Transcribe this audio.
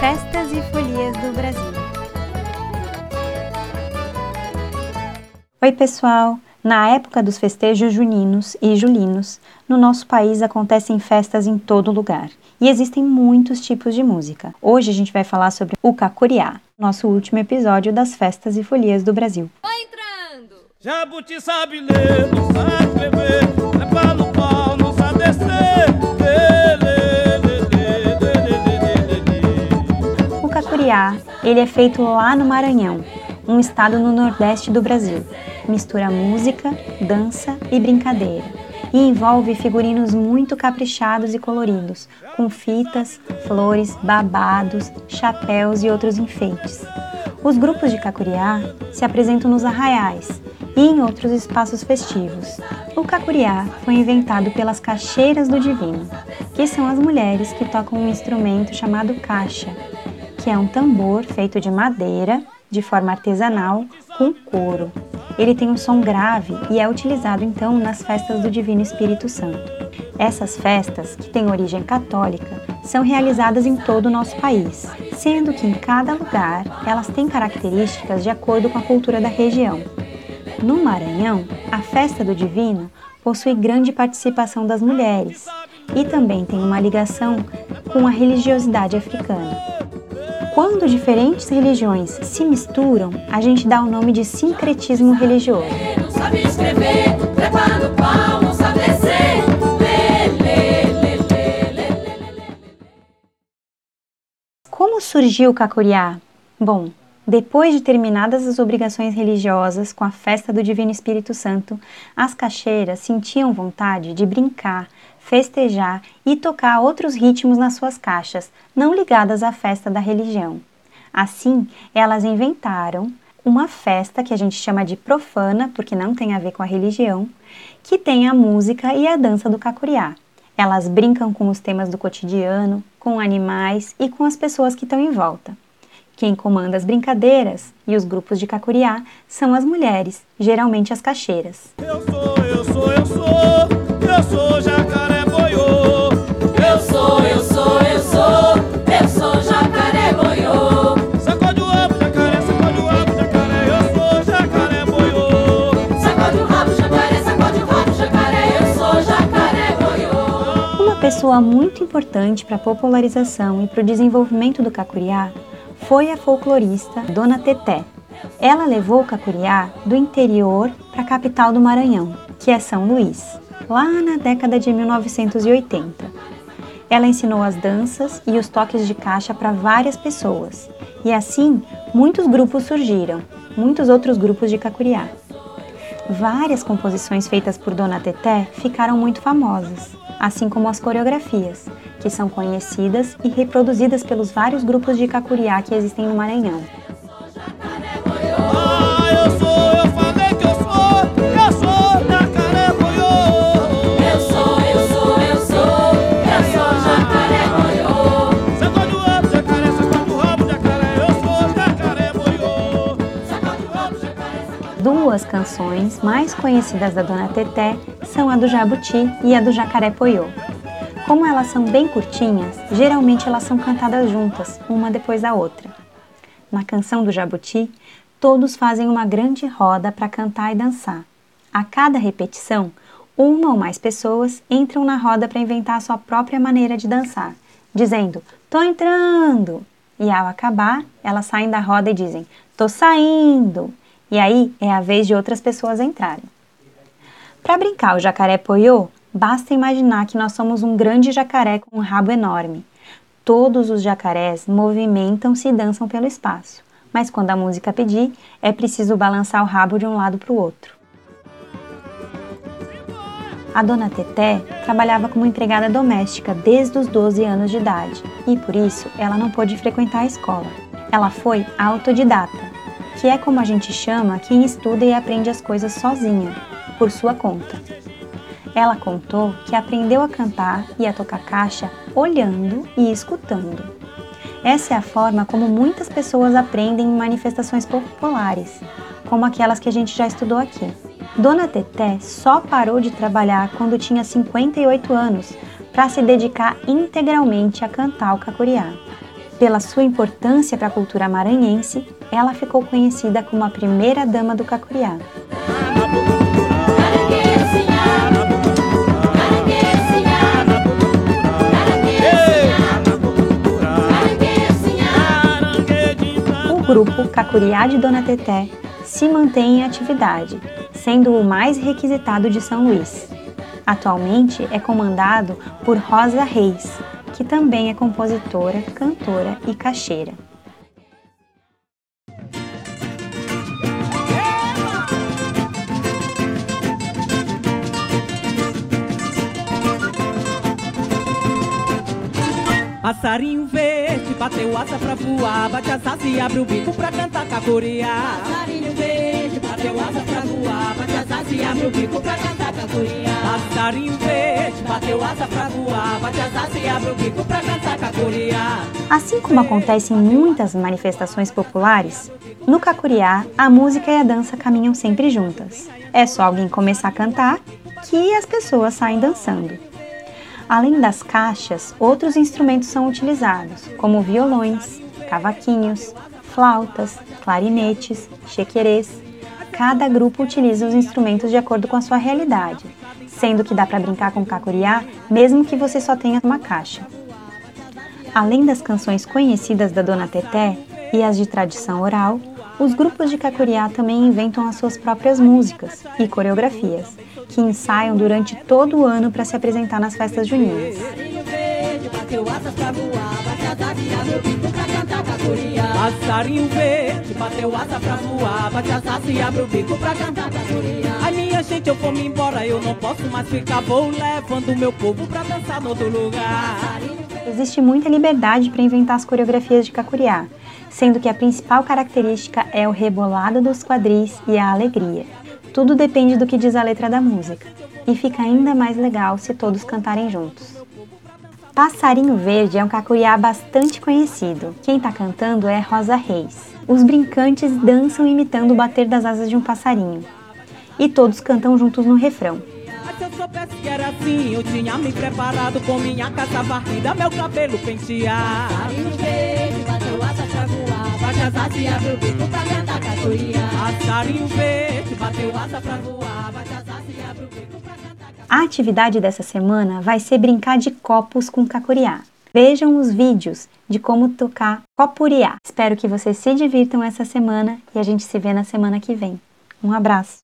Festas e Folias do Brasil. Oi, pessoal! Na época dos festejos juninos e julinos, no nosso país acontecem festas em todo lugar e existem muitos tipos de música. Hoje a gente vai falar sobre o cacuriá, nosso último episódio das festas e folias do Brasil. Vai entrando! Jabuti sabe ler, não sabe escrever, é no pau, não sabe descer. Cacuriá, ele é feito lá no Maranhão, um estado no nordeste do Brasil. Mistura música, dança e brincadeira. E envolve figurinos muito caprichados e coloridos, com fitas, flores, babados, chapéus e outros enfeites. Os grupos de cacuriá se apresentam nos arraiais e em outros espaços festivos. O cacuriá foi inventado pelas caixeiras do divino, que são as mulheres que tocam um instrumento chamado caixa, que é um tambor feito de madeira, de forma artesanal, com couro. Ele tem um som grave e é utilizado então nas festas do Divino Espírito Santo. Essas festas, que têm origem católica, são realizadas em todo o nosso país, sendo que em cada lugar elas têm características de acordo com a cultura da região. No Maranhão, a festa do Divino possui grande participação das mulheres e também tem uma ligação com a religiosidade africana. Quando diferentes religiões se misturam, a gente dá o nome de sincretismo religioso. Como surgiu o Cacuriá? Bom, depois de terminadas as obrigações religiosas com a festa do Divino Espírito Santo, as caixeiras sentiam vontade de brincar, festejar e tocar outros ritmos nas suas caixas, não ligadas à festa da religião. Assim, elas inventaram uma festa que a gente chama de profana, porque não tem a ver com a religião, que tem a música e a dança do cacuriá. Elas brincam com os temas do cotidiano, com animais e com as pessoas que estão em volta. Quem comanda as brincadeiras e os grupos de cacuriá são as mulheres, geralmente as caixeiras. Eu sou, eu sou, eu sou, eu sou jacaré pessoa muito importante para a popularização e para o desenvolvimento do cacuriá foi a folclorista Dona Teté. Ela levou o cacuriá do interior para a capital do Maranhão, que é São Luís, lá na década de 1980. Ela ensinou as danças e os toques de caixa para várias pessoas, e assim muitos grupos surgiram, muitos outros grupos de cacuriá. Várias composições feitas por Dona Teté ficaram muito famosas, assim como as coreografias, que são conhecidas e reproduzidas pelos vários grupos de cacuriá que existem no Maranhão. Canções mais conhecidas da Dona Teté são a do Jabuti e a do Jacaré Poiô. Como elas são bem curtinhas, geralmente elas são cantadas juntas, uma depois da outra. Na canção do Jabuti, todos fazem uma grande roda para cantar e dançar. A cada repetição, uma ou mais pessoas entram na roda para inventar a sua própria maneira de dançar, dizendo: "Tô entrando!" E ao acabar, elas saem da roda e dizem: "Tô saindo!" E aí é a vez de outras pessoas entrarem. Para brincar o jacaré poiô, basta imaginar que nós somos um grande jacaré com um rabo enorme. Todos os jacarés movimentam-se e dançam pelo espaço, mas quando a música pedir, é preciso balançar o rabo de um lado para o outro. A dona Teté trabalhava como empregada doméstica desde os 12 anos de idade e por isso ela não pôde frequentar a escola. Ela foi autodidata, que é como a gente chama quem estuda e aprende as coisas sozinha, por sua conta. Ela contou que aprendeu a cantar e a tocar caixa olhando e escutando. Essa é a forma como muitas pessoas aprendem em manifestações populares, como aquelas que a gente já estudou aqui. Dona Teté só parou de trabalhar quando tinha 58 anos para se dedicar integralmente a cantar o cacuriá. Pela sua importância para a cultura maranhense, ela ficou conhecida como a primeira dama do Cacuriá. O grupo Cacuriá de Dona Teté se mantém em atividade, sendo o mais requisitado de São Luís. Atualmente é comandado por Rosa Reis, que também é compositora, cantora e caixeira. Passarinho verde, bateu asa pra voar, bate as asas e abre o bico pra cantar cacuriá. Passarinho verde, bateu asa pra voar, bate as asas e abre o bico pra cantar cacuriá. Passarinho verde, bateu asa pra voar, bate as asas e abre o bico pra cantar cacuriá. Assim como acontece em muitas manifestações populares, no Cacuriá a música e a dança caminham sempre juntas. É só alguém começar a cantar que as pessoas saem dançando. Além das caixas, outros instrumentos são utilizados, como violões, cavaquinhos, flautas, clarinetes, chequerês. Cada grupo utiliza os instrumentos de acordo com a sua realidade, sendo que dá para brincar com cacuriá mesmo que você só tenha uma caixa. Além das canções conhecidas da Dona Teté e as de tradição oral, os grupos de cacuriá também inventam as suas próprias músicas e coreografias, que ensaiam durante todo o ano para se apresentar nas festas juninas. Cacuriá. Passarinho verde, bateu asa pra voar, bate as asas e abre o bico pra cantar cacuriá. Ai minha gente, eu vou me embora, eu não posso mais ficar, vou levando meu povo pra dançar no outro lugar. Existe muita liberdade para inventar as coreografias de cacuriá, sendo que a principal característica é o rebolado dos quadris e a alegria. Tudo depende do que diz a letra da música, e fica ainda mais legal se todos cantarem juntos. Passarinho Verde é um cacuriá bastante conhecido. Quem está cantando é Rosa Reis. Os brincantes dançam imitando o bater das asas de um passarinho. E todos cantam juntos no refrão. Se eu soubesse que era assim, eu tinha me preparado com minha casa varrida, meu cabelo pentear. Passarinho verde, bateu asa pra voar, bate as asas e abre o bico pra cantar cacuriá. Passarinho verde, bateu asa pra voar, bate as asas e abre o bico pra cantar A atividade dessa semana vai ser brincar de copos com cacuriá. Vejam os vídeos de como tocar copuriá. Espero que vocês se divirtam essa semana e a gente se vê na semana que vem. Um abraço!